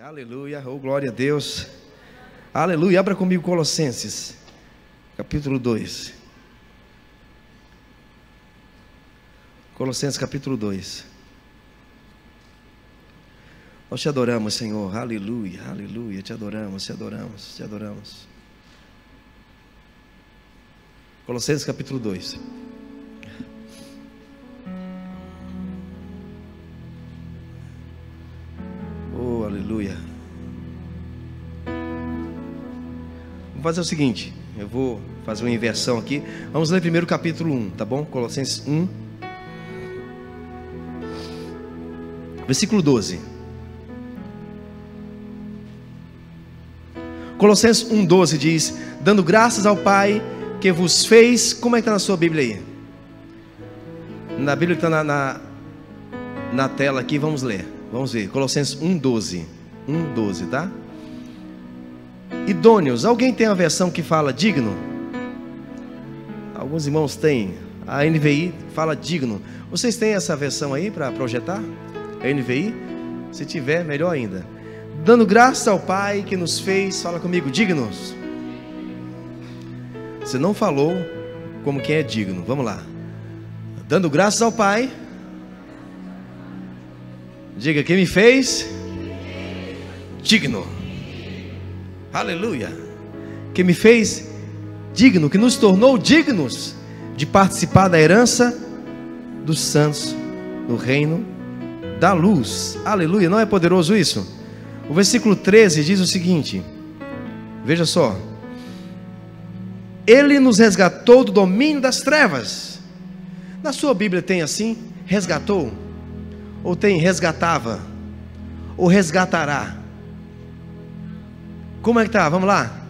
Aleluia, oh glória a Deus. Aleluia, abra comigo Colossenses, capítulo 2. Colossenses capítulo 2. Nós te adoramos, Senhor. Aleluia, aleluia. Te adoramos, te adoramos, te adoramos. Colossenses capítulo 2. Aleluia. Vamos fazer o seguinte, eu vou fazer uma inversão aqui. Vamos ler primeiro o capítulo 1, tá bom? Colossenses 1. Versículo 12. Colossenses 1,12 diz: Dando graças ao Pai que vos fez. Como é que está na sua Bíblia aí? Na Bíblia que está na, na, na tela aqui, vamos ler. Vamos ver. Colossenses 1,12. 1,12, tá? Idôneos. Alguém tem a versão que fala digno? Alguns irmãos têm. A NVI fala digno. Vocês têm essa versão aí para projetar? A NVI? Se tiver, melhor ainda. Dando graças ao Pai que nos fez, fala comigo, dignos. Você não falou como quem é digno. Vamos lá. Dando graças ao Pai. Diga quem me fez digno. Aleluia. Que me fez digno, que nos tornou dignos de participar da herança dos santos no reino da luz. Aleluia. Não é poderoso isso? O versículo 13 diz o seguinte: Veja só. Ele nos resgatou do domínio das trevas. Na sua Bíblia tem assim: resgatou? Ou tem resgatava? Ou resgatará? Como é que tá? Vamos lá.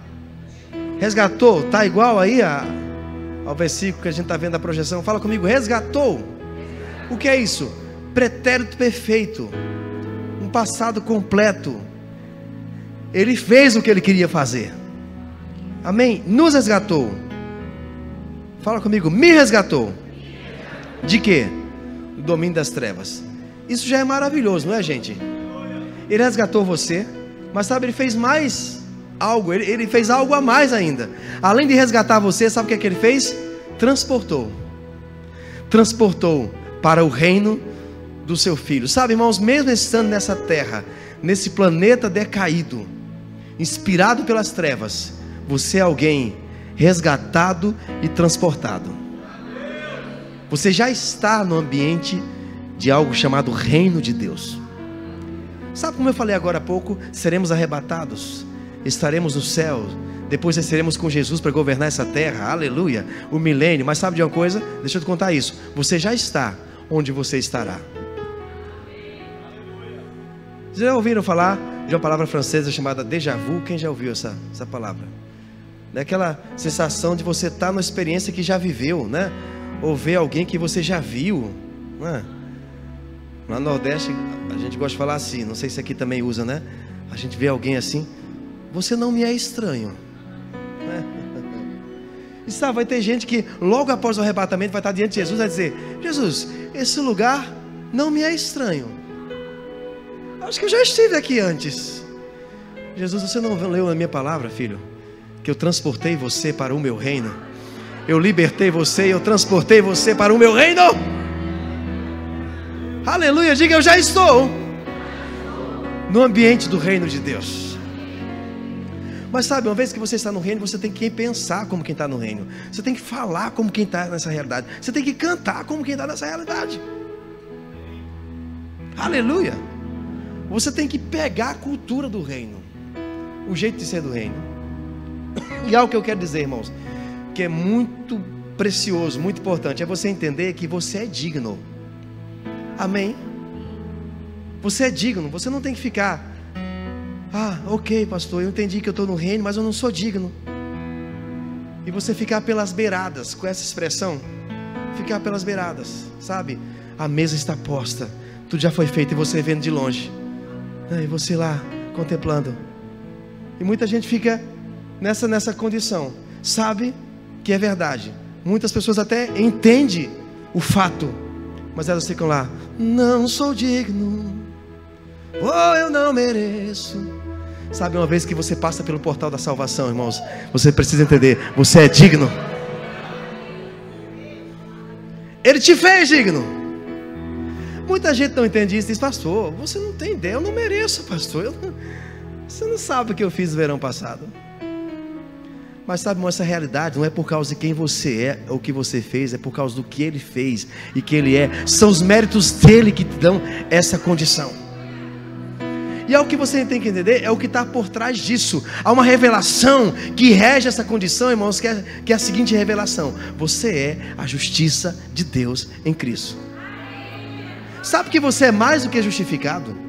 Resgatou, tá igual aí a, ao versículo que a gente está vendo da projeção. Fala comigo, resgatou. O que é isso? Pretérito perfeito, um passado completo. Ele fez o que ele queria fazer. Amém? Nos resgatou. Fala comigo, me resgatou. De quê? Do domínio das trevas. Isso já é maravilhoso, não é, gente? Ele resgatou você, mas sabe, ele fez mais algo, ele, ele fez algo a mais ainda. Além de resgatar você, sabe o que, é que ele fez? Transportou. Transportou para o reino do seu filho. Sabe, irmãos, mesmo estando nessa terra, nesse planeta decaído, inspirado pelas trevas, você é alguém resgatado e transportado. Você já está no ambiente de algo chamado reino de Deus. Sabe como eu falei agora há pouco? Seremos arrebatados, estaremos no céu, depois seremos com Jesus para governar essa terra, aleluia, o milênio. Mas sabe de uma coisa? Deixa eu te contar isso. Você já está onde você estará. Vocês já ouviram falar de uma palavra francesa chamada déjà vu? Quem já ouviu essa, essa palavra? Daquela sensação de você estar numa experiência que já viveu, né? Ou ver alguém que você já viu, não é? Lá no Nordeste, a gente gosta de falar assim, não sei se aqui também usa, né? A gente vê alguém assim, você não me é estranho. E sabe, vai ter gente que logo após o arrebatamento vai estar diante de Jesus e vai dizer: Jesus, esse lugar não me é estranho. Acho que eu já estive aqui antes. Jesus, você não leu a minha palavra, filho? Que eu transportei você para o meu reino. Eu libertei você e eu transportei você para o meu reino. Aleluia, diga eu já estou no ambiente do reino de Deus. Mas sabe, uma vez que você está no reino, você tem que pensar como quem está no reino. Você tem que falar como quem está nessa realidade. Você tem que cantar como quem está nessa realidade. Aleluia. Você tem que pegar a cultura do reino, o jeito de ser do reino. E algo que eu quero dizer, irmãos, que é muito precioso, muito importante, é você entender que você é digno. Amém? Você é digno, você não tem que ficar. Ah, ok, pastor, eu entendi que eu estou no reino, mas eu não sou digno. E você ficar pelas beiradas, com essa expressão, ficar pelas beiradas, sabe? A mesa está posta, tudo já foi feito e você vendo de longe. E você lá contemplando. E muita gente fica nessa nessa condição. Sabe que é verdade. Muitas pessoas até entendem o fato, mas elas ficam lá, não sou digno. Oh, eu não mereço. Sabe, uma vez que você passa pelo portal da salvação, irmãos, você precisa entender: você é digno. Ele te fez digno. Muita gente não entende isso diz, pastor, você não tem ideia, eu não mereço, pastor. Não... Você não sabe o que eu fiz no verão passado. Mas sabe, irmão, essa realidade não é por causa de quem você é ou o que você fez, é por causa do que ele fez e que ele é. São os méritos dele que te dão essa condição. E é o que você tem que entender, é o que está por trás disso. Há uma revelação que rege essa condição, irmãos, que é, que é a seguinte revelação: você é a justiça de Deus em Cristo. Sabe que você é mais do que justificado?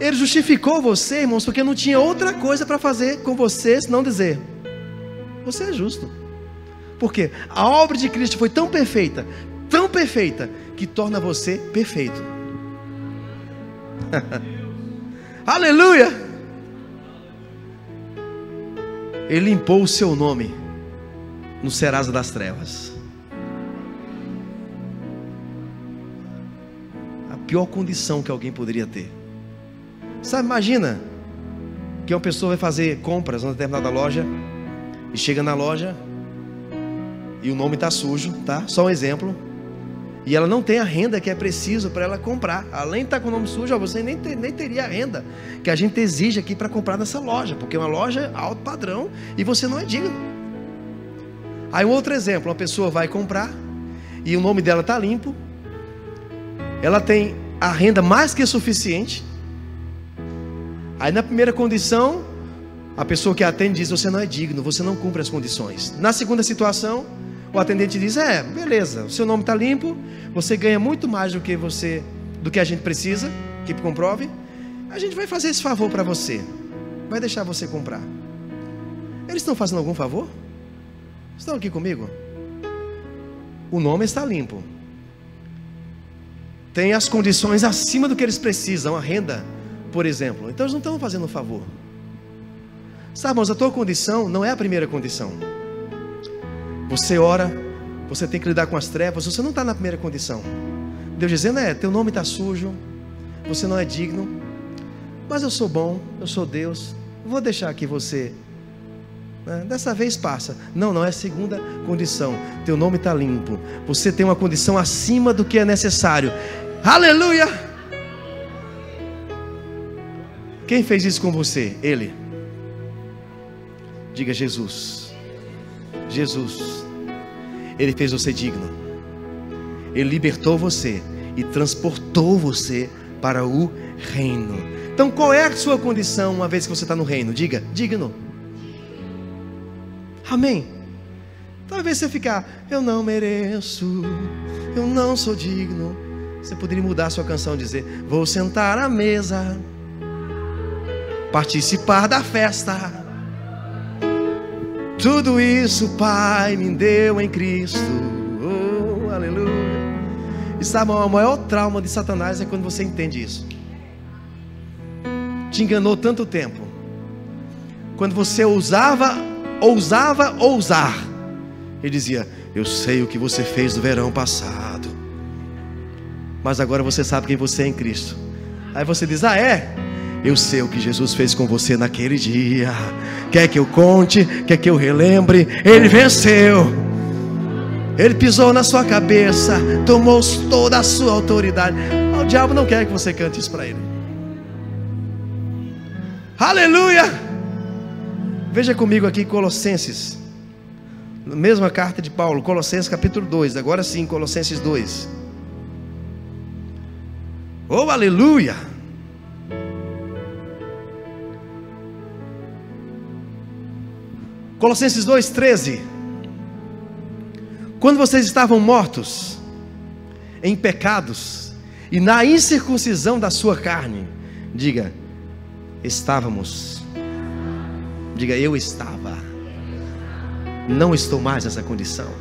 Ele justificou você, irmãos, porque não tinha outra coisa para fazer com você senão dizer: Você é justo. Porque a obra de Cristo foi tão perfeita, tão perfeita, que torna você perfeito. Aleluia! Ele limpou o seu nome no Serasa das Trevas. A pior condição que alguém poderia ter. Sabe, imagina que uma pessoa vai fazer compras numa determinada loja e chega na loja e o nome está sujo, tá? Só um exemplo. E ela não tem a renda que é preciso para ela comprar. Além de estar tá com o nome sujo, você nem, ter, nem teria a renda que a gente exige aqui para comprar nessa loja, porque é uma loja alto padrão e você não é digno. Aí um outro exemplo, uma pessoa vai comprar e o nome dela está limpo, ela tem a renda mais que suficiente, Aí na primeira condição, a pessoa que atende diz: Você não é digno, você não cumpre as condições. Na segunda situação, o atendente diz: É, beleza, o seu nome está limpo, você ganha muito mais do que você, do que a gente precisa, que comprove. A gente vai fazer esse favor para você, vai deixar você comprar. Eles estão fazendo algum favor? Estão aqui comigo? O nome está limpo. Tem as condições acima do que eles precisam, a renda por exemplo. Então eles não estão fazendo um favor. Sabe, irmãos, a tua condição não é a primeira condição. Você ora, você tem que lidar com as trevas, você não está na primeira condição. Deus dizendo, é, teu nome está sujo, você não é digno, mas eu sou bom, eu sou Deus, vou deixar que você. Né, dessa vez passa. Não, não é a segunda condição. Teu nome está limpo. Você tem uma condição acima do que é necessário. Aleluia! Quem fez isso com você? Ele. Diga Jesus. Jesus. Ele fez você digno. Ele libertou você e transportou você para o reino. Então, qual é a sua condição uma vez que você está no reino? Diga, digno. Amém. Talvez você ficar, eu não mereço, eu não sou digno. Você poderia mudar a sua canção e dizer: Vou sentar à mesa participar da festa. Tudo isso, Pai, me deu em Cristo. Oh, aleluia. E sabe, o maior trauma de Satanás é quando você entende isso. Te enganou tanto tempo. Quando você ousava, ousava ousar. Ele dizia: Eu sei o que você fez no verão passado. Mas agora você sabe quem você é em Cristo. Aí você diz: Ah, é? Eu sei o que Jesus fez com você naquele dia. Quer que eu conte? Quer que eu relembre? Ele venceu. Ele pisou na sua cabeça, tomou toda a sua autoridade. O diabo não quer que você cante isso para ele. Aleluia! Veja comigo aqui Colossenses. Mesma carta de Paulo, Colossenses capítulo 2. Agora sim, Colossenses 2. Oh, aleluia! Colossenses 2,13. Quando vocês estavam mortos em pecados e na incircuncisão da sua carne, diga, estávamos. Diga, eu estava. Não estou mais nessa condição.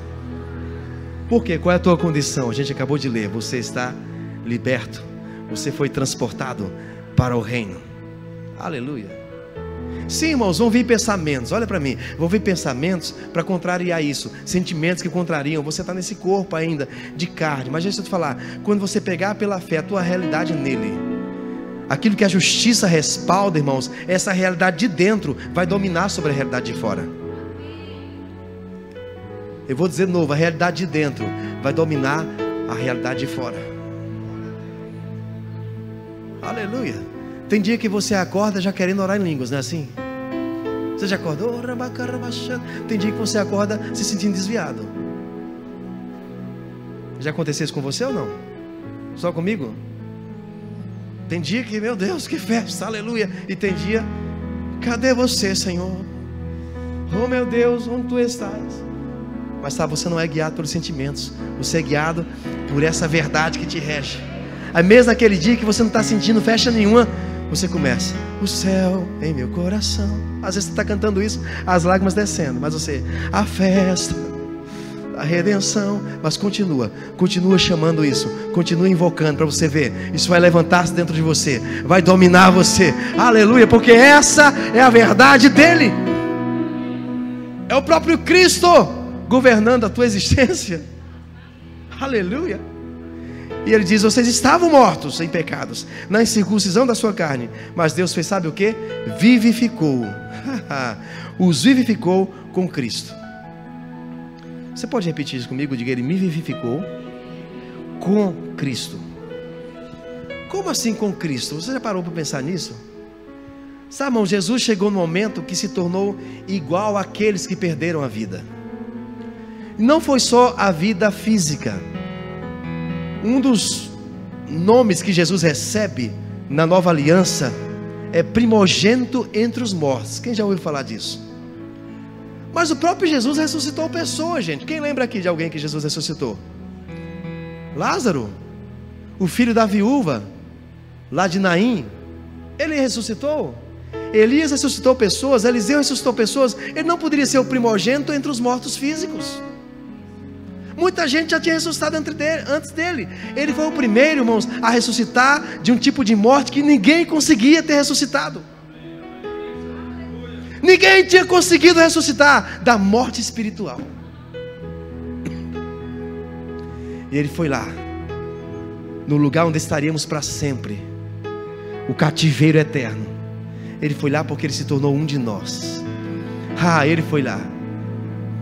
Por quê? Qual é a tua condição? A gente acabou de ler. Você está liberto. Você foi transportado para o reino. Aleluia. Sim, irmãos, vão vir pensamentos, olha para mim, vão vir pensamentos para contrariar isso, sentimentos que contrariam. Você está nesse corpo ainda de carne, mas deixa eu te falar, quando você pegar pela fé a tua realidade nele, Aquilo que a justiça respalda, irmãos, essa realidade de dentro vai dominar sobre a realidade de fora. Eu vou dizer de novo: a realidade de dentro vai dominar a realidade de fora. Aleluia. Tem dia que você acorda já querendo orar em línguas, não é assim? Você já acordou? Tem dia que você acorda se sentindo desviado. Já aconteceu isso com você ou não? Só comigo? Tem dia que, meu Deus, que festa, aleluia. E tem dia, cadê você, Senhor? Oh meu Deus, onde tu estás? Mas sabe, você não é guiado pelos sentimentos, você é guiado por essa verdade que te rege. Aí mesmo naquele dia que você não está sentindo festa nenhuma, você começa, o céu em meu coração. Às vezes você está cantando isso, as lágrimas descendo, mas você, a festa a redenção, mas continua, continua chamando isso, continua invocando para você ver. Isso vai levantar-se dentro de você, vai dominar você. Aleluia, porque essa é a verdade dele. É o próprio Cristo governando a tua existência. Aleluia. E ele diz: Vocês estavam mortos em pecados, na incircuncisão da sua carne, mas Deus fez, sabe o que? Vivificou. Os vivificou com Cristo. Você pode repetir isso comigo? Diga, ele me vivificou com Cristo. Como assim com Cristo? Você já parou para pensar nisso? Sabe, irmão, Jesus chegou no momento que se tornou igual àqueles que perderam a vida. Não foi só a vida física. Um dos nomes que Jesus recebe na nova aliança é primogênito entre os mortos. Quem já ouviu falar disso? Mas o próprio Jesus ressuscitou pessoas, gente. Quem lembra aqui de alguém que Jesus ressuscitou? Lázaro, o filho da viúva, lá de Naim, ele ressuscitou. Elias ressuscitou pessoas, Eliseu ressuscitou pessoas. Ele não poderia ser o primogênito entre os mortos físicos. Muita gente já tinha ressuscitado antes dele. Ele foi o primeiro, irmãos, a ressuscitar de um tipo de morte que ninguém conseguia ter ressuscitado. Ninguém tinha conseguido ressuscitar da morte espiritual. E ele foi lá, no lugar onde estaríamos para sempre, o cativeiro eterno. Ele foi lá porque ele se tornou um de nós. Ah, ele foi lá,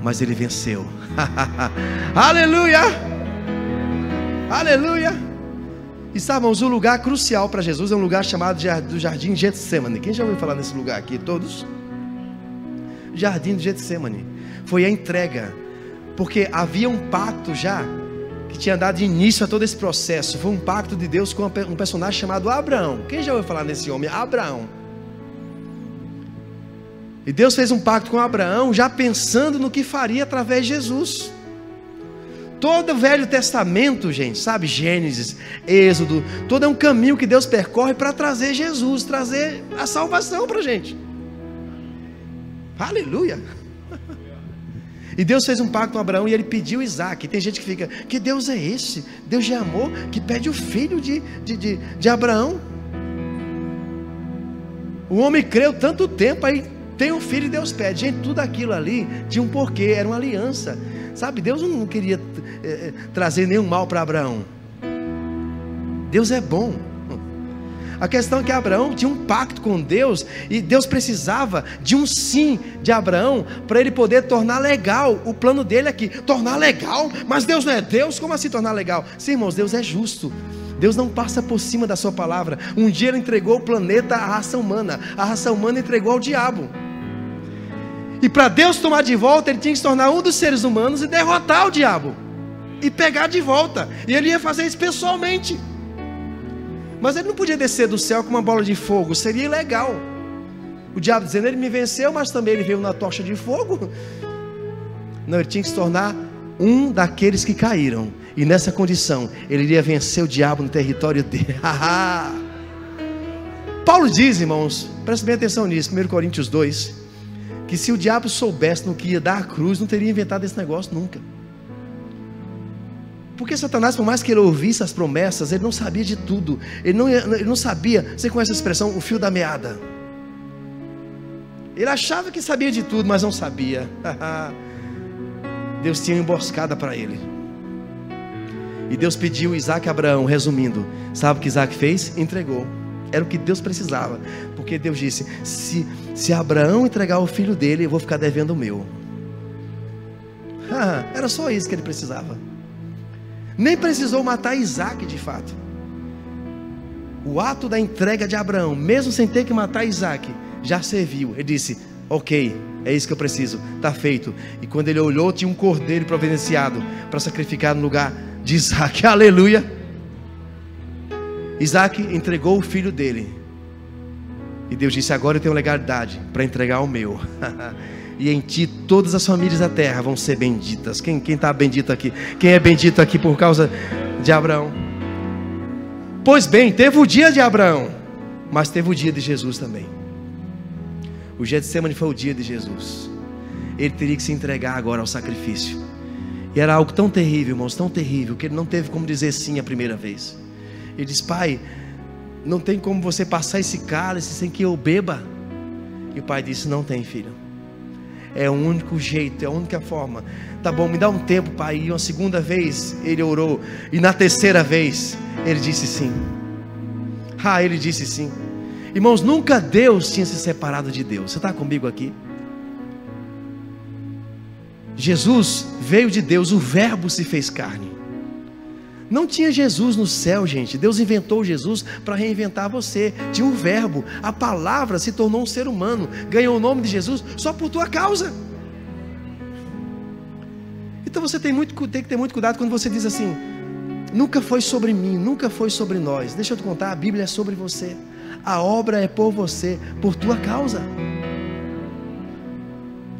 mas ele venceu. Aleluia! Aleluia! E sabemos, um lugar crucial para Jesus é um lugar chamado do Jardim Getsemane. Quem já ouviu falar nesse lugar aqui? Todos? jardim do Getsemane. Foi a entrega, porque havia um pacto já que tinha dado início a todo esse processo. Foi um pacto de Deus com um personagem chamado Abraão. Quem já ouviu falar nesse homem? Abraão. E Deus fez um pacto com Abraão, já pensando no que faria através de Jesus. Todo o Velho Testamento, gente, sabe? Gênesis, Êxodo, todo é um caminho que Deus percorre para trazer Jesus, trazer a salvação para a gente. Aleluia. E Deus fez um pacto com Abraão e ele pediu Isaac. Tem gente que fica, que Deus é esse? Deus de amor que pede o filho de, de, de, de Abraão. O homem creu tanto tempo, aí tem um filho e Deus pede. Gente, tudo aquilo ali tinha um porquê, era uma aliança. Sabe, Deus não queria é, trazer nenhum mal para Abraão. Deus é bom. A questão é que Abraão tinha um pacto com Deus e Deus precisava de um sim de Abraão para ele poder tornar legal o plano dele aqui. Tornar legal? Mas Deus não é Deus? Como assim tornar legal? Sim, irmãos, Deus é justo. Deus não passa por cima da sua palavra. Um dia ele entregou o planeta à raça humana, a raça humana entregou ao diabo. E para Deus tomar de volta, ele tinha que se tornar um dos seres humanos e derrotar o diabo. E pegar de volta. E ele ia fazer isso pessoalmente. Mas ele não podia descer do céu com uma bola de fogo, seria ilegal. O diabo dizendo, ele me venceu, mas também ele veio na tocha de fogo. Não, ele tinha que se tornar um daqueles que caíram. E nessa condição, ele iria vencer o diabo no território dele. Paulo diz, irmãos, preste bem atenção nisso, 1 Coríntios 2, que se o diabo soubesse no que ia dar a cruz, não teria inventado esse negócio nunca. Porque Satanás, por mais que ele ouvisse as promessas, ele não sabia de tudo. Ele não, ele não sabia. Você conhece a expressão, o fio da meada? Ele achava que sabia de tudo, mas não sabia. Deus tinha uma emboscada para ele. E Deus pediu Isaac a Abraão, resumindo. Sabe o que Isaac fez? Entregou. Era o que Deus precisava. Porque Deus disse: se, se Abraão entregar o filho dele, eu vou ficar devendo o meu. Ah, era só isso que ele precisava. Nem precisou matar Isaac de fato. O ato da entrega de Abraão, mesmo sem ter que matar Isaac, já serviu. Ele disse: Ok, é isso que eu preciso, está feito. E quando ele olhou, tinha um cordeiro providenciado para sacrificar no lugar de Isaac. Aleluia. Isaac entregou o filho dele. E Deus disse: Agora eu tenho legalidade para entregar o meu. e em ti todas as famílias da terra vão ser benditas. Quem está bendito aqui? Quem é bendito aqui por causa de Abraão? Pois bem, teve o dia de Abraão, mas teve o dia de Jesus também. O dia de semana foi o dia de Jesus. Ele teria que se entregar agora ao sacrifício. E era algo tão terrível, irmãos, tão terrível, que ele não teve como dizer sim a primeira vez. Ele disse: Pai, não tem como você passar esse cálice sem que eu beba. E o pai disse: Não tem, filho. É o único jeito, é a única forma. Tá bom, me dá um tempo, pai. E uma segunda vez ele orou. E na terceira vez ele disse sim. Ah, ele disse sim. Irmãos, nunca Deus tinha se separado de Deus. Você está comigo aqui? Jesus veio de Deus, o Verbo se fez carne. Não tinha Jesus no céu, gente. Deus inventou Jesus para reinventar você. Tinha um verbo. A palavra se tornou um ser humano. Ganhou o nome de Jesus só por tua causa. Então você tem, muito, tem que ter muito cuidado quando você diz assim: nunca foi sobre mim, nunca foi sobre nós. Deixa eu te contar, a Bíblia é sobre você. A obra é por você, por tua causa.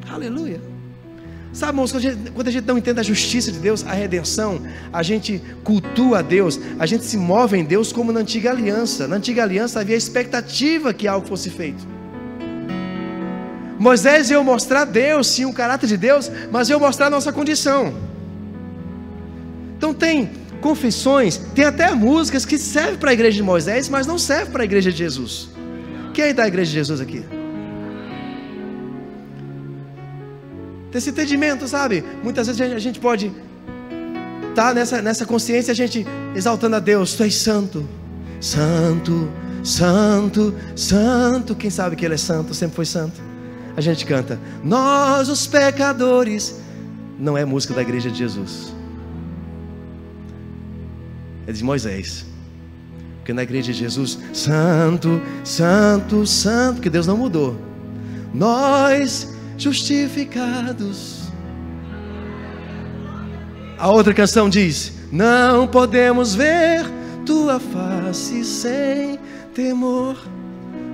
Aleluia. Sabe, irmãos, quando a, gente, quando a gente não entende a justiça de Deus, a redenção, a gente cultua a Deus, a gente se move em Deus como na antiga aliança. Na antiga aliança havia expectativa que algo fosse feito. Moisés ia mostrar Deus, sim, o caráter de Deus, mas ia mostrar a nossa condição. Então tem confissões, tem até músicas que servem para a igreja de Moisés, mas não servem para a igreja de Jesus. Quem é da igreja de Jesus aqui? Ter esse entendimento, sabe? Muitas vezes a gente pode estar tá nessa, nessa consciência, a gente exaltando a Deus, Tu és santo, santo, santo, santo. Quem sabe que Ele é santo, sempre foi santo. A gente canta, nós os pecadores. Não é música da igreja de Jesus, é de Moisés. Porque na igreja de Jesus, santo, santo, santo, porque Deus não mudou. Nós justificados. A outra canção diz: Não podemos ver tua face sem temor.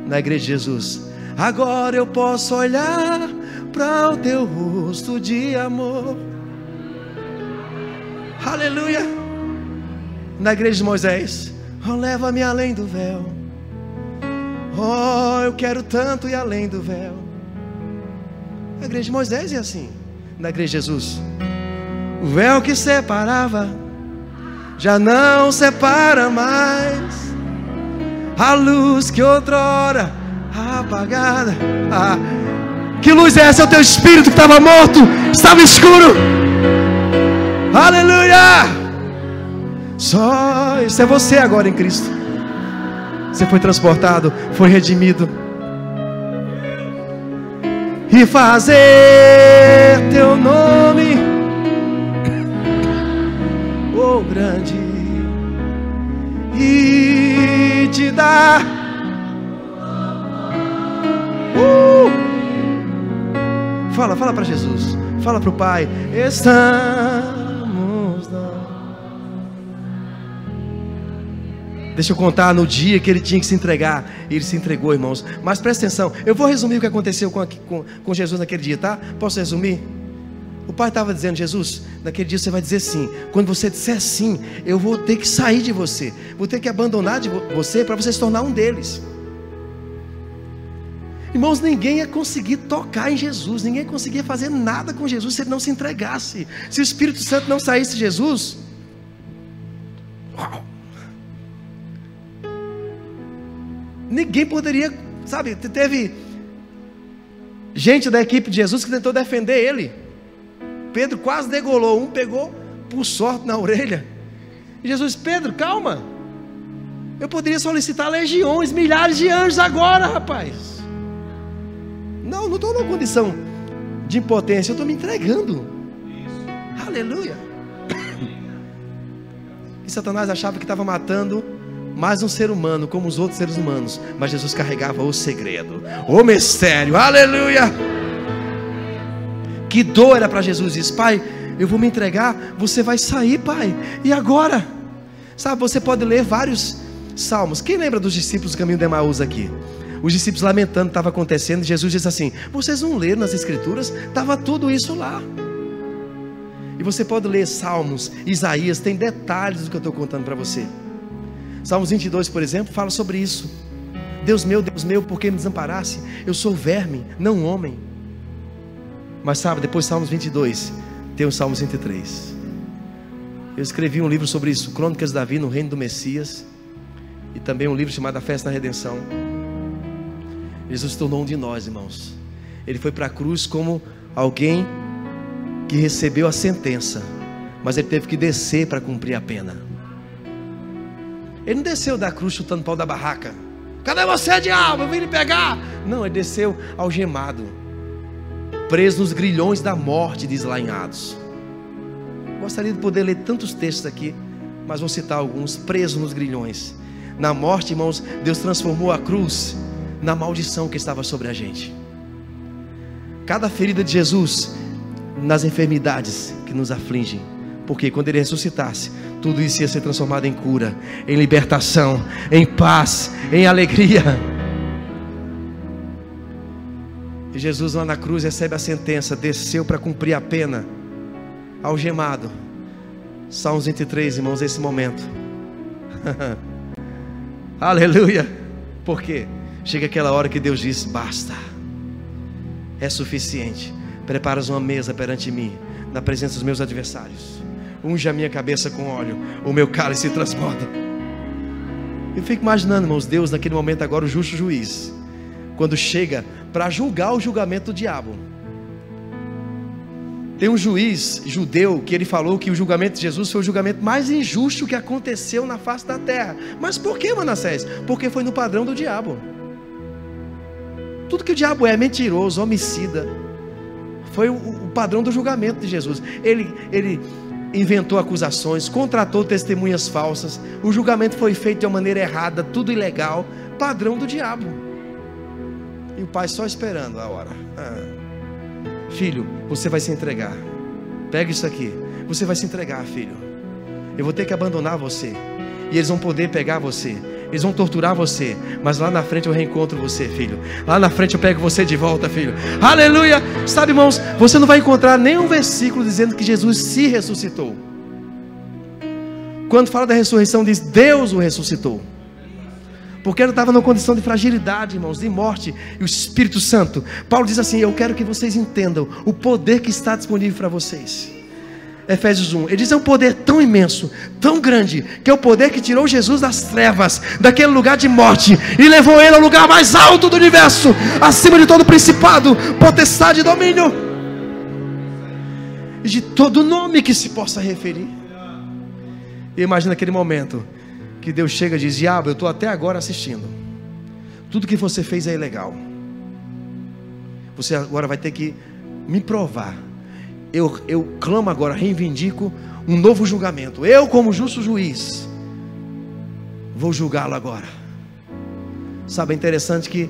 Na igreja de Jesus, agora eu posso olhar para o teu rosto de amor. Aleluia. Na igreja de Moisés, oh, leva-me além do véu. Oh, eu quero tanto ir além do véu. Na igreja de Moisés é assim. Na igreja de Jesus. O véu que separava já não separa mais. A luz que outrora apagada. Ah, que luz é essa? É o teu espírito que estava morto, estava escuro. Aleluia! Só isso é você agora em Cristo. Você foi transportado, foi redimido e fazer teu nome. Oh grande e te dar. Uh! fala fala para Jesus. Fala para o Pai. Estamos Deixa eu contar no dia que ele tinha que se entregar. Ele se entregou, irmãos. Mas presta atenção, eu vou resumir o que aconteceu com, com, com Jesus naquele dia, tá? Posso resumir? O pai estava dizendo, Jesus, naquele dia você vai dizer sim. Quando você disser sim, eu vou ter que sair de você. Vou ter que abandonar de você para você se tornar um deles. Irmãos, ninguém ia conseguir tocar em Jesus, ninguém ia conseguir fazer nada com Jesus se ele não se entregasse. Se o Espírito Santo não saísse de Jesus, Ninguém poderia, sabe, teve gente da equipe de Jesus que tentou defender ele. Pedro quase degolou, um pegou por sorte na orelha. E Jesus, Pedro, calma. Eu poderia solicitar legiões, milhares de anjos agora, rapaz. Não, não estou numa condição de impotência, eu estou me entregando. Isso. Aleluia. E Satanás achava que estava matando mais um ser humano, como os outros seres humanos, mas Jesus carregava o segredo, o mistério. Aleluia. Que dor era para Jesus isso, Pai. Eu vou me entregar, você vai sair, Pai. E agora? Sabe, você pode ler vários salmos. Quem lembra dos discípulos do caminho de Emaús aqui? Os discípulos lamentando estava acontecendo, Jesus disse assim: Vocês não leram nas Escrituras? Estava tudo isso lá. E você pode ler Salmos, Isaías, tem detalhes do que eu estou contando para você. Salmos 22, por exemplo, fala sobre isso. Deus meu, Deus meu, por que me desamparasse? Eu sou verme, não homem. Mas sabe, depois Salmos 22, tem o Salmos 103. Eu escrevi um livro sobre isso, Crônicas de Davi no Reino do Messias, e também um livro chamado A Festa na Redenção. Jesus se tornou um de nós, irmãos. Ele foi para a cruz como alguém que recebeu a sentença, mas ele teve que descer para cumprir a pena. Ele não desceu da cruz chutando pau da barraca. Cadê você, diabo? Eu vim lhe pegar. Não, ele desceu algemado, preso nos grilhões da morte, diz. Gostaria de poder ler tantos textos aqui, mas vou citar alguns. Preso nos grilhões. Na morte, irmãos, Deus transformou a cruz na maldição que estava sobre a gente. Cada ferida de Jesus nas enfermidades que nos afligem. Porque quando ele ressuscitasse, tudo isso ia ser transformado em cura, em libertação, em paz, em alegria. E Jesus lá na cruz recebe a sentença, desceu para cumprir a pena, algemado. Salmos 23, irmãos, esse momento. Aleluia. Por quê? Chega aquela hora que Deus diz: basta, é suficiente. Preparas uma mesa perante mim, na presença dos meus adversários. Unge a minha cabeça com óleo, o meu cálice se transborda. Eu fico imaginando, irmãos, Deus naquele momento agora, o justo juiz, quando chega para julgar o julgamento do diabo. Tem um juiz judeu que ele falou que o julgamento de Jesus foi o julgamento mais injusto que aconteceu na face da terra. Mas por que, Manassés? Porque foi no padrão do diabo. Tudo que o diabo é mentiroso, homicida. Foi o, o padrão do julgamento de Jesus. Ele, ele inventou acusações, contratou testemunhas falsas. O julgamento foi feito de uma maneira errada, tudo ilegal. Padrão do diabo. E o pai só esperando a hora. Ah. Filho, você vai se entregar. Pega isso aqui. Você vai se entregar, filho. Eu vou ter que abandonar você. E eles vão poder pegar você eles vão torturar você, mas lá na frente eu reencontro você, filho. Lá na frente eu pego você de volta, filho. Aleluia! Sabe, irmãos, você não vai encontrar nenhum versículo dizendo que Jesus se ressuscitou. Quando fala da ressurreição, diz Deus o ressuscitou. Porque ele estava numa condição de fragilidade, irmãos, de morte, e o Espírito Santo. Paulo diz assim: Eu quero que vocês entendam o poder que está disponível para vocês. Efésios 1. Ele diz: é um poder tão imenso, tão grande, que é o poder que tirou Jesus das trevas, daquele lugar de morte, e levou ele ao lugar mais alto do universo, acima de todo principado, potestade e domínio, e de todo nome que se possa referir. E imagina aquele momento que Deus chega e diz: Diabo, eu estou até agora assistindo, tudo que você fez é ilegal, você agora vai ter que me provar eu, eu clamo agora, reivindico um novo julgamento. Eu, como justo juiz, vou julgá-lo agora. Sabe, é interessante que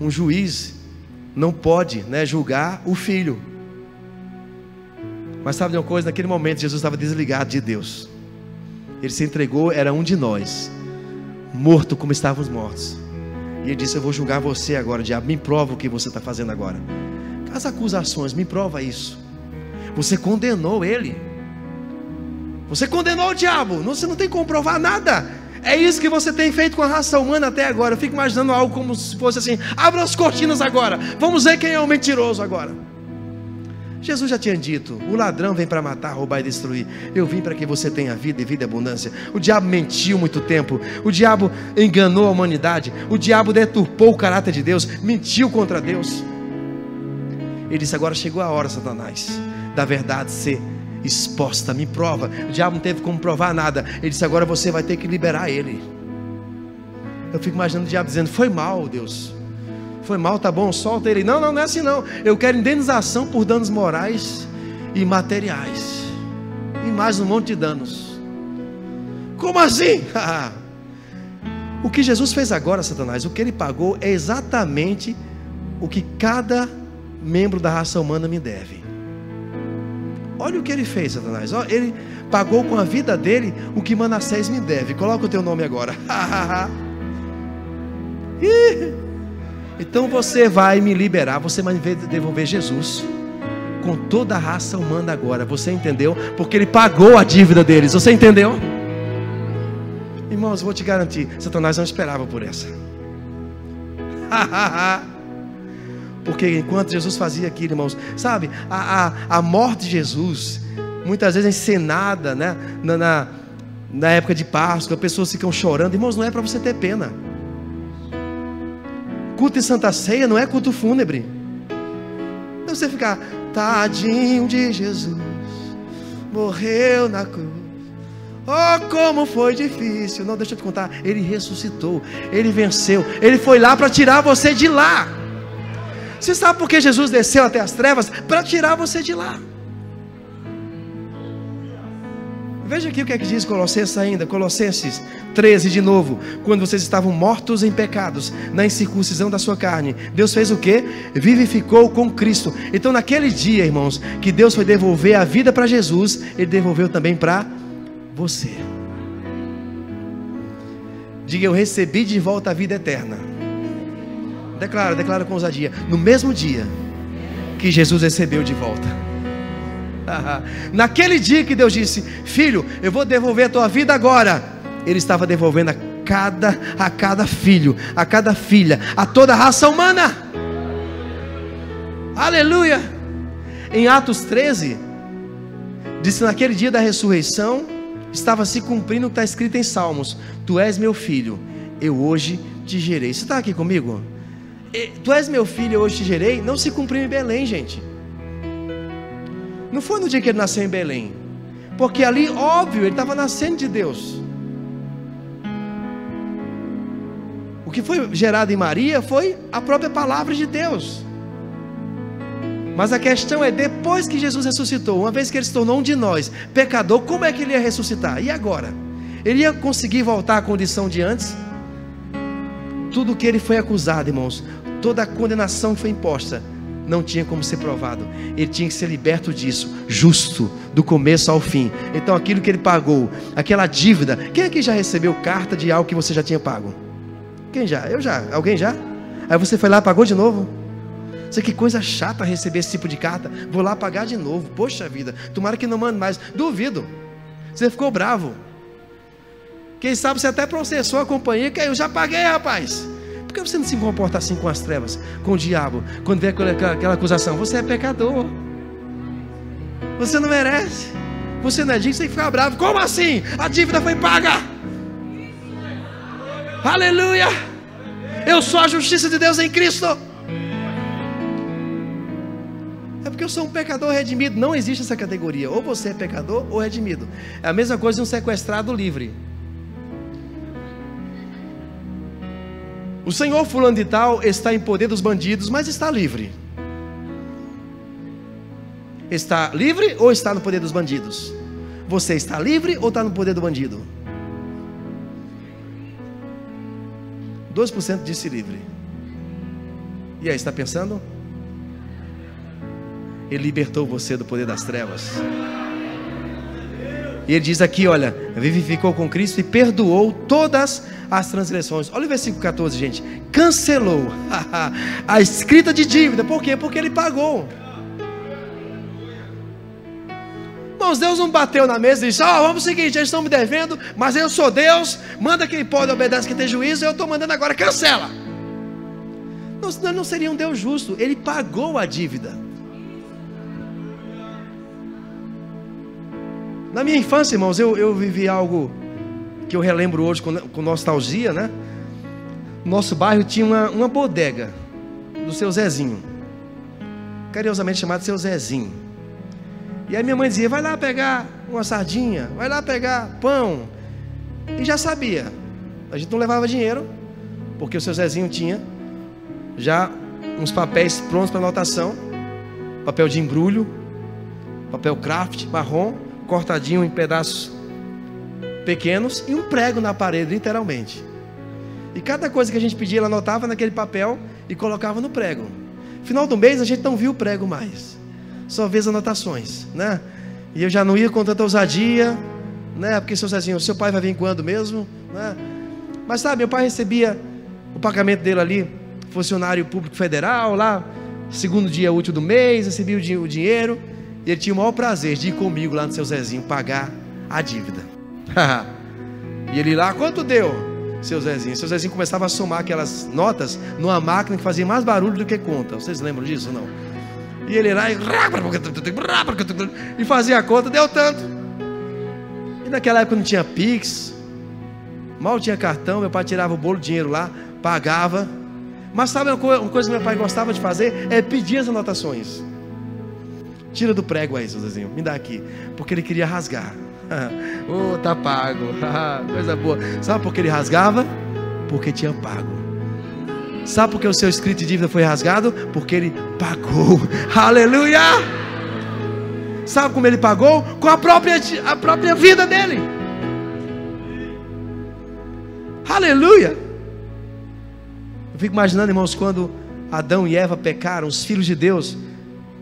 um juiz não pode né, julgar o filho. Mas sabe de uma coisa? Naquele momento Jesus estava desligado de Deus. Ele se entregou, era um de nós, morto como estávamos mortos. E ele disse: Eu vou julgar você agora, diabo. Me prova o que você está fazendo agora. As acusações, me prova isso. Você condenou ele. Você condenou o diabo. Você não tem como provar nada. É isso que você tem feito com a raça humana até agora. Eu fico imaginando algo como se fosse assim: abra as cortinas agora. Vamos ver quem é o mentiroso agora. Jesus já tinha dito: o ladrão vem para matar, roubar e destruir. Eu vim para que você tenha vida e vida e abundância. O diabo mentiu muito tempo. O diabo enganou a humanidade. O diabo deturpou o caráter de Deus. Mentiu contra Deus. Ele disse: agora chegou a hora, Satanás da verdade ser exposta. Me prova. O diabo não teve como provar nada. Ele disse: agora você vai ter que liberar ele. Eu fico imaginando o diabo dizendo: Foi mal, Deus. Foi mal, tá bom, solta ele. Não, não, não é assim não. Eu quero indenização por danos morais e materiais. E mais um monte de danos. Como assim? o que Jesus fez agora, Satanás, o que ele pagou é exatamente o que cada membro da raça humana me deve. Olha o que ele fez, Satanás. Ele pagou com a vida dele o que Manassés me deve. Coloca o teu nome agora. então você vai me liberar, você vai devolver Jesus com toda a raça humana agora. Você entendeu? Porque ele pagou a dívida deles. Você entendeu? Irmãos, vou te garantir, Satanás não esperava por essa. Porque enquanto Jesus fazia aquilo, irmãos, sabe, a, a, a morte de Jesus, muitas vezes encenada, né, na, na, na época de Páscoa, pessoas ficam chorando, irmãos, não é para você ter pena. Culto em Santa Ceia não é culto fúnebre. Não você ficar, tadinho de Jesus, morreu na cruz. Oh, como foi difícil. Não, deixa eu te contar. Ele ressuscitou, ele venceu, ele foi lá para tirar você de lá. Você sabe por que Jesus desceu até as trevas? Para tirar você de lá. Veja aqui o que é que diz Colossenses ainda, Colossenses 13 de novo. Quando vocês estavam mortos em pecados, na incircuncisão da sua carne, Deus fez o que? Vivificou com Cristo. Então, naquele dia, irmãos, que Deus foi devolver a vida para Jesus, Ele devolveu também para você. Diga, eu recebi de volta a vida eterna. Declara, declara com ousadia. No mesmo dia que Jesus recebeu de volta. Naquele dia que Deus disse: Filho, eu vou devolver a tua vida agora. Ele estava devolvendo a cada, a cada filho, a cada filha, a toda a raça humana. Aleluia. Em Atos 13, disse: Naquele dia da ressurreição, estava se cumprindo o que está escrito em Salmos: Tu és meu filho, eu hoje te gerei. Você está aqui comigo? Tu és meu filho, eu hoje te gerei, não se cumpriu em Belém, gente. Não foi no dia que ele nasceu em Belém. Porque ali, óbvio, ele estava nascendo de Deus. O que foi gerado em Maria foi a própria palavra de Deus. Mas a questão é, depois que Jesus ressuscitou, uma vez que ele se tornou um de nós, pecador, como é que ele ia ressuscitar? E agora? Ele ia conseguir voltar à condição de antes? Tudo que ele foi acusado, irmãos, toda a condenação que foi imposta não tinha como ser provado. Ele tinha que ser liberto disso, justo, do começo ao fim. Então aquilo que ele pagou, aquela dívida. Quem aqui já recebeu carta de algo que você já tinha pago? Quem já? Eu já. Alguém já? Aí você foi lá pagou de novo? Isso que coisa chata receber esse tipo de carta. Vou lá pagar de novo. Poxa vida, tomara que não mande mais. Duvido. Você ficou bravo. Quem sabe você até processou a companhia que eu já paguei, rapaz que você não se comporta assim com as trevas, com o diabo, quando vem aquela, aquela acusação? Você é pecador. Você não merece. Você não é digno, você tem que ficar bravo. Como assim? A dívida foi paga. Aleluia. Eu sou a justiça de Deus em Cristo. É porque eu sou um pecador redimido. Não existe essa categoria. Ou você é pecador ou redimido. É a mesma coisa de um sequestrado livre. O senhor fulano de tal está em poder dos bandidos, mas está livre. Está livre ou está no poder dos bandidos? Você está livre ou está no poder do bandido? 2% disse livre. E aí, está pensando? Ele libertou você do poder das trevas. E ele diz aqui: olha, vivificou com Cristo e perdoou todas as transgressões. Olha o versículo 14, gente. Cancelou a escrita de dívida. Por quê? Porque ele pagou. Irmãos, Deus não bateu na mesa e disse: Ó, oh, vamos o seguinte, eles estão me devendo, mas eu sou Deus, manda quem pode, obedece quem tem juízo, eu estou mandando agora, cancela. Não, senão não seria um Deus justo, ele pagou a dívida. Na minha infância, irmãos, eu, eu vivi algo que eu relembro hoje com, com nostalgia, né? Nosso bairro tinha uma, uma bodega do seu Zezinho, carinhosamente chamado seu Zezinho. E aí minha mãe dizia: vai lá pegar uma sardinha, vai lá pegar pão. E já sabia. A gente não levava dinheiro, porque o seu Zezinho tinha já uns papéis prontos para anotação, papel de embrulho, papel craft marrom, cortadinho em pedaços pequenos e um prego na parede, literalmente. E cada coisa que a gente pedia, ela anotava naquele papel e colocava no prego. Final do mês a gente não viu o prego mais, só vê as anotações, né? E eu já não ia com tanta ousadia, né? Porque seu Zezinho, seu pai vai vir quando mesmo, né? Mas sabe, meu pai recebia o pagamento dele ali, funcionário público federal, lá, segundo dia útil do mês, recebia o dinheiro, e ele tinha o maior prazer de ir comigo lá no seu Zezinho pagar a dívida. e ele lá, quanto deu? Seu Zezinho. Seu Zezinho começava a somar aquelas notas numa máquina que fazia mais barulho do que conta. Vocês lembram disso ou não? E ele lá e, e fazia a conta, deu tanto. E naquela época não tinha Pix, mal tinha cartão, meu pai tirava o bolo, dinheiro lá, pagava. Mas sabe uma coisa que meu pai gostava de fazer? É pedir as anotações. Tira do prego aí, Zezinho, me dá aqui. Porque ele queria rasgar. oh, tá pago. coisa boa. Sabe por que ele rasgava? Porque tinha pago. Sabe por que o seu escrito de dívida foi rasgado? Porque ele pagou. Aleluia! Sabe como ele pagou? Com a própria, a própria vida dele. Aleluia! Eu fico imaginando, irmãos, quando Adão e Eva pecaram, os filhos de Deus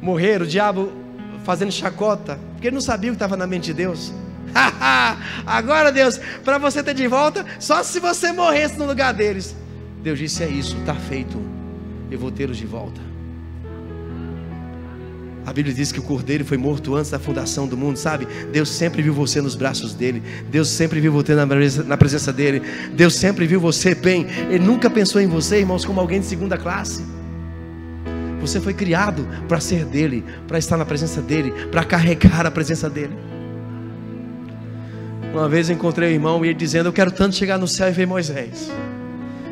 morreram, o diabo fazendo chacota, porque ele não sabia o que estava na mente de Deus. Agora, Deus, para você ter de volta, só se você morresse no lugar deles. Deus disse: É isso, está feito, eu vou tê-los de volta. A Bíblia diz que o cordeiro foi morto antes da fundação do mundo, sabe? Deus sempre viu você nos braços dele. Deus sempre viu você na presença dele. Deus sempre viu você bem. Ele nunca pensou em você, irmãos, como alguém de segunda classe. Você foi criado para ser dele, para estar na presença dele, para carregar a presença dele. Uma vez encontrei o irmão e ele dizendo: Eu quero tanto chegar no céu e ver Moisés.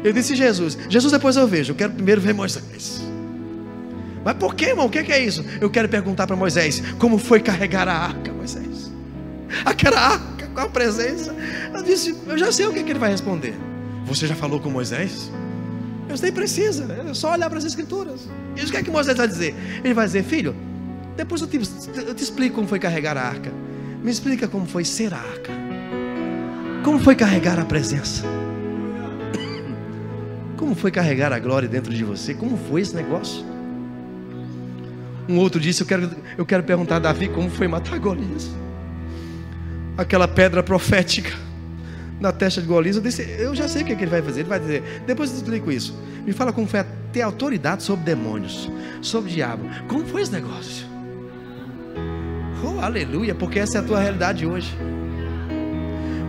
Eu disse: Jesus, Jesus, depois eu vejo, eu quero primeiro ver Moisés. Mas por que, irmão? O que é isso? Eu quero perguntar para Moisés: Como foi carregar a arca, Moisés? Aquela arca com a presença. Eu disse: Eu já sei o que, que ele vai responder. Você já falou com Moisés? Deus nem precisa, é só olhar para as escrituras. E o que é que Moisés vai dizer? Ele vai dizer, filho, depois eu te, eu te explico como foi carregar a arca. Me explica como foi ser a arca. Como foi carregar a presença? Como foi carregar a glória dentro de você? Como foi esse negócio? Um outro disse: Eu quero, eu quero perguntar a Davi como foi matar Golias. Aquela pedra profética na testa de Golias, eu disse, eu já sei o que, é que ele vai fazer. Ele vai dizer, depois eu explico isso. Me fala como foi ter autoridade sobre demônios, sobre diabo. Como foi esse negócio? Oh, aleluia, porque essa é a tua realidade hoje.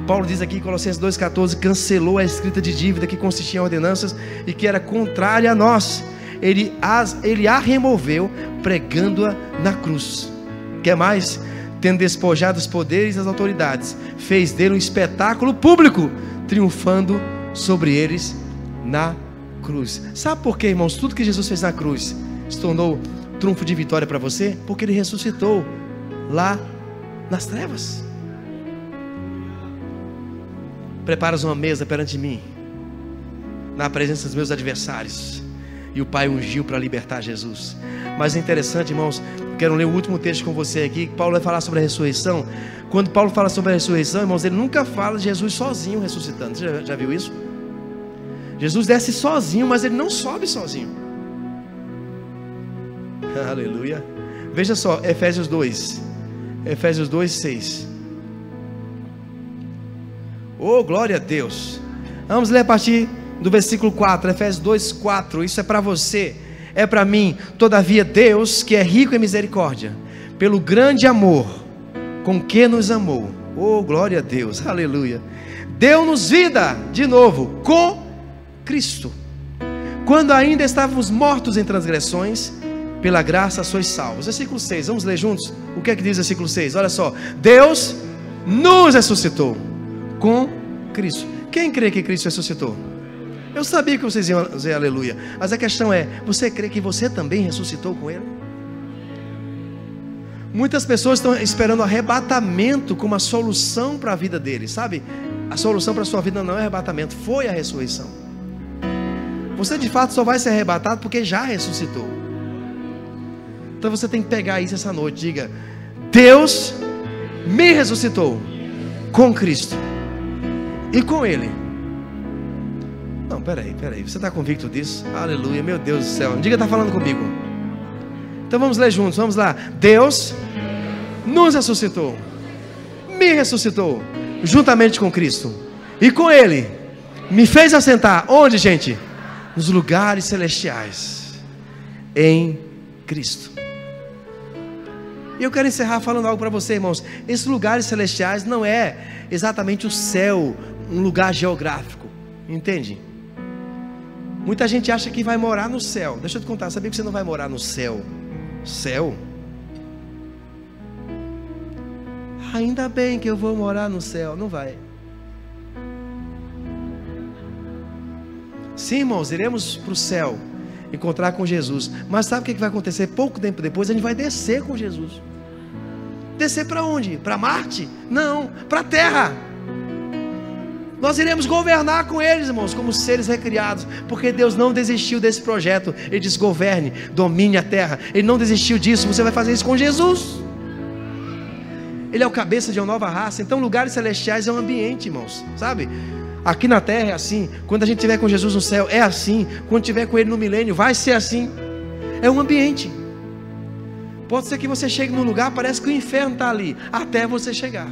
Paulo diz aqui em Colossenses 2,14: cancelou a escrita de dívida que consistia em ordenanças e que era contrária a nós. Ele, as, ele a removeu, pregando-a na cruz. Quer mais? Tendo despojado os poderes e as autoridades, fez dele um espetáculo público, triunfando sobre eles na cruz. Sabe por quê, irmãos? Tudo que Jesus fez na cruz se tornou trunfo de vitória para você? Porque ele ressuscitou lá nas trevas. Preparas uma mesa perante mim, na presença dos meus adversários, e o Pai ungiu para libertar Jesus. Mas é interessante, irmãos, quero ler o último texto com você aqui. Paulo vai falar sobre a ressurreição. Quando Paulo fala sobre a ressurreição, irmãos, ele nunca fala de Jesus sozinho ressuscitando. Você já, já viu isso? Jesus desce sozinho, mas ele não sobe sozinho. Aleluia. Veja só, Efésios 2. Efésios 2, 6. Oh, glória a Deus. Vamos ler a partir do versículo 4, Efésios 2, 4. Isso é para você é para mim. Todavia, Deus, que é rico em misericórdia, pelo grande amor com que nos amou, oh glória a Deus, aleluia, deu-nos vida de novo com Cristo, quando ainda estávamos mortos em transgressões, pela graça sois salvos. Versículo 6, vamos ler juntos? O que é que diz o versículo 6? Olha só, Deus nos ressuscitou com Cristo. Quem crê que Cristo ressuscitou? Eu sabia que vocês iam dizer aleluia. Mas a questão é: você crê que você também ressuscitou com Ele? Muitas pessoas estão esperando arrebatamento como a solução para a vida deles, sabe? A solução para a sua vida não é arrebatamento, foi a ressurreição. Você de fato só vai ser arrebatado porque já ressuscitou. Então você tem que pegar isso essa noite. Diga: Deus me ressuscitou com Cristo e com Ele. Não, peraí, peraí. Você está convicto disso? Aleluia, meu Deus do céu. Diga, está falando comigo. Então vamos ler juntos, vamos lá. Deus nos ressuscitou, me ressuscitou, juntamente com Cristo, e com Ele me fez assentar. Onde, gente? Nos lugares celestiais, em Cristo. E eu quero encerrar falando algo para você, irmãos. Esses lugares celestiais não é exatamente o céu, um lugar geográfico, entende? Muita gente acha que vai morar no céu. Deixa eu te contar, sabia que você não vai morar no céu? Céu? Ainda bem que eu vou morar no céu. Não vai. Sim, irmãos, iremos para o céu encontrar com Jesus. Mas sabe o que vai acontecer? Pouco tempo depois a gente vai descer com Jesus. Descer para onde? Para Marte? Não, para a Terra. Nós iremos governar com eles, irmãos, como seres recriados, porque Deus não desistiu desse projeto. Ele diz: governe, domine a terra. Ele não desistiu disso. Você vai fazer isso com Jesus. Ele é o cabeça de uma nova raça. Então, lugares celestiais é um ambiente, irmãos, sabe? Aqui na terra é assim. Quando a gente estiver com Jesus no céu, é assim. Quando estiver com Ele no milênio, vai ser assim. É um ambiente. Pode ser que você chegue num lugar, parece que o inferno está ali, até você chegar.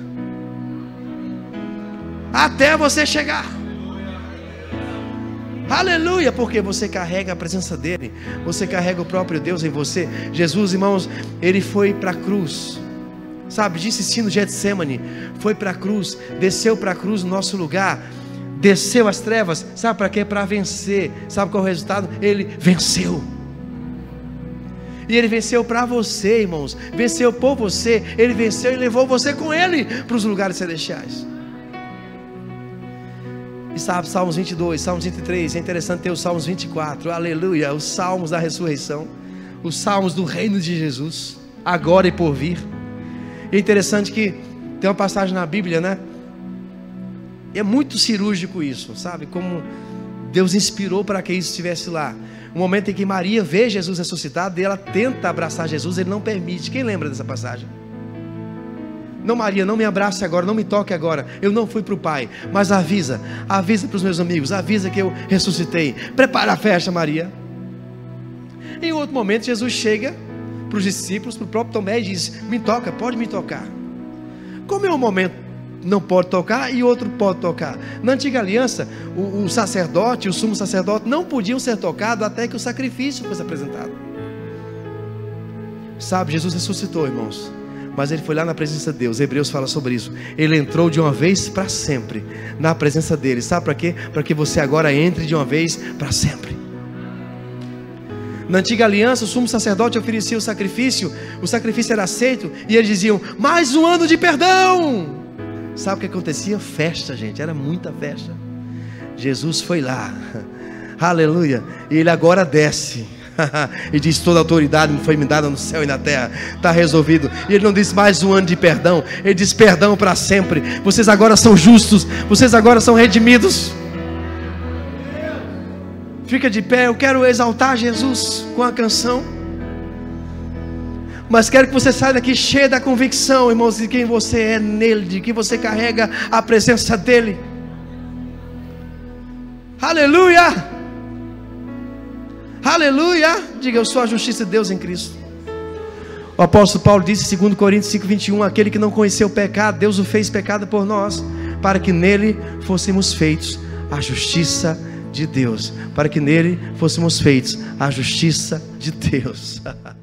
Até você chegar. Aleluia, porque você carrega a presença dele, você carrega o próprio Deus em você. Jesus, irmãos, ele foi para a cruz. Sabe, disse sim no Getsemane, foi para a cruz, desceu para a cruz no nosso lugar desceu as trevas, sabe para quê? Para vencer. Sabe qual é o resultado? Ele venceu. E ele venceu para você, irmãos. Venceu por você. Ele venceu e levou você com ele para os lugares celestiais. Sabe, Salmos 22, Salmos 23, é interessante ter os Salmos 24, aleluia, os Salmos da ressurreição, os Salmos do reino de Jesus, agora e por vir. É interessante que tem uma passagem na Bíblia, né? é muito cirúrgico isso, sabe? Como Deus inspirou para que isso estivesse lá. O momento em que Maria vê Jesus ressuscitado e ela tenta abraçar Jesus, ele não permite. Quem lembra dessa passagem? Não, Maria, não me abrace agora, não me toque agora. Eu não fui para o Pai, mas avisa, avisa para os meus amigos, avisa que eu ressuscitei. Prepara a festa, Maria. Em outro momento, Jesus chega para os discípulos, para o próprio Tomé e diz: Me toca, pode me tocar. Como é um momento não pode tocar e outro pode tocar. Na antiga aliança, o, o sacerdote, o sumo sacerdote, não podiam ser tocados até que o sacrifício fosse apresentado. Sabe, Jesus ressuscitou, irmãos. Mas ele foi lá na presença de Deus. Hebreus fala sobre isso. Ele entrou de uma vez para sempre na presença dele. Sabe para quê? Para que você agora entre de uma vez para sempre. Na antiga aliança, o sumo sacerdote oferecia o sacrifício, o sacrifício era aceito, e eles diziam: mais um ano de perdão. Sabe o que acontecia? Festa, gente, era muita festa. Jesus foi lá, aleluia, e ele agora desce. e diz: Toda autoridade foi me dada no céu e na terra, está resolvido. E ele não diz mais um ano de perdão, ele diz perdão para sempre. Vocês agora são justos, vocês agora são redimidos. Fica de pé, eu quero exaltar Jesus com a canção. Mas quero que você saia daqui cheio da convicção, irmãos, de quem você é nele, de que você carrega a presença dele. Aleluia! Aleluia! Diga, eu sou a justiça de Deus em Cristo. O apóstolo Paulo disse, 2 Coríntios 5,21: Aquele que não conheceu o pecado, Deus o fez pecado por nós, para que nele fôssemos feitos a justiça de Deus. Para que nele fôssemos feitos a justiça de Deus.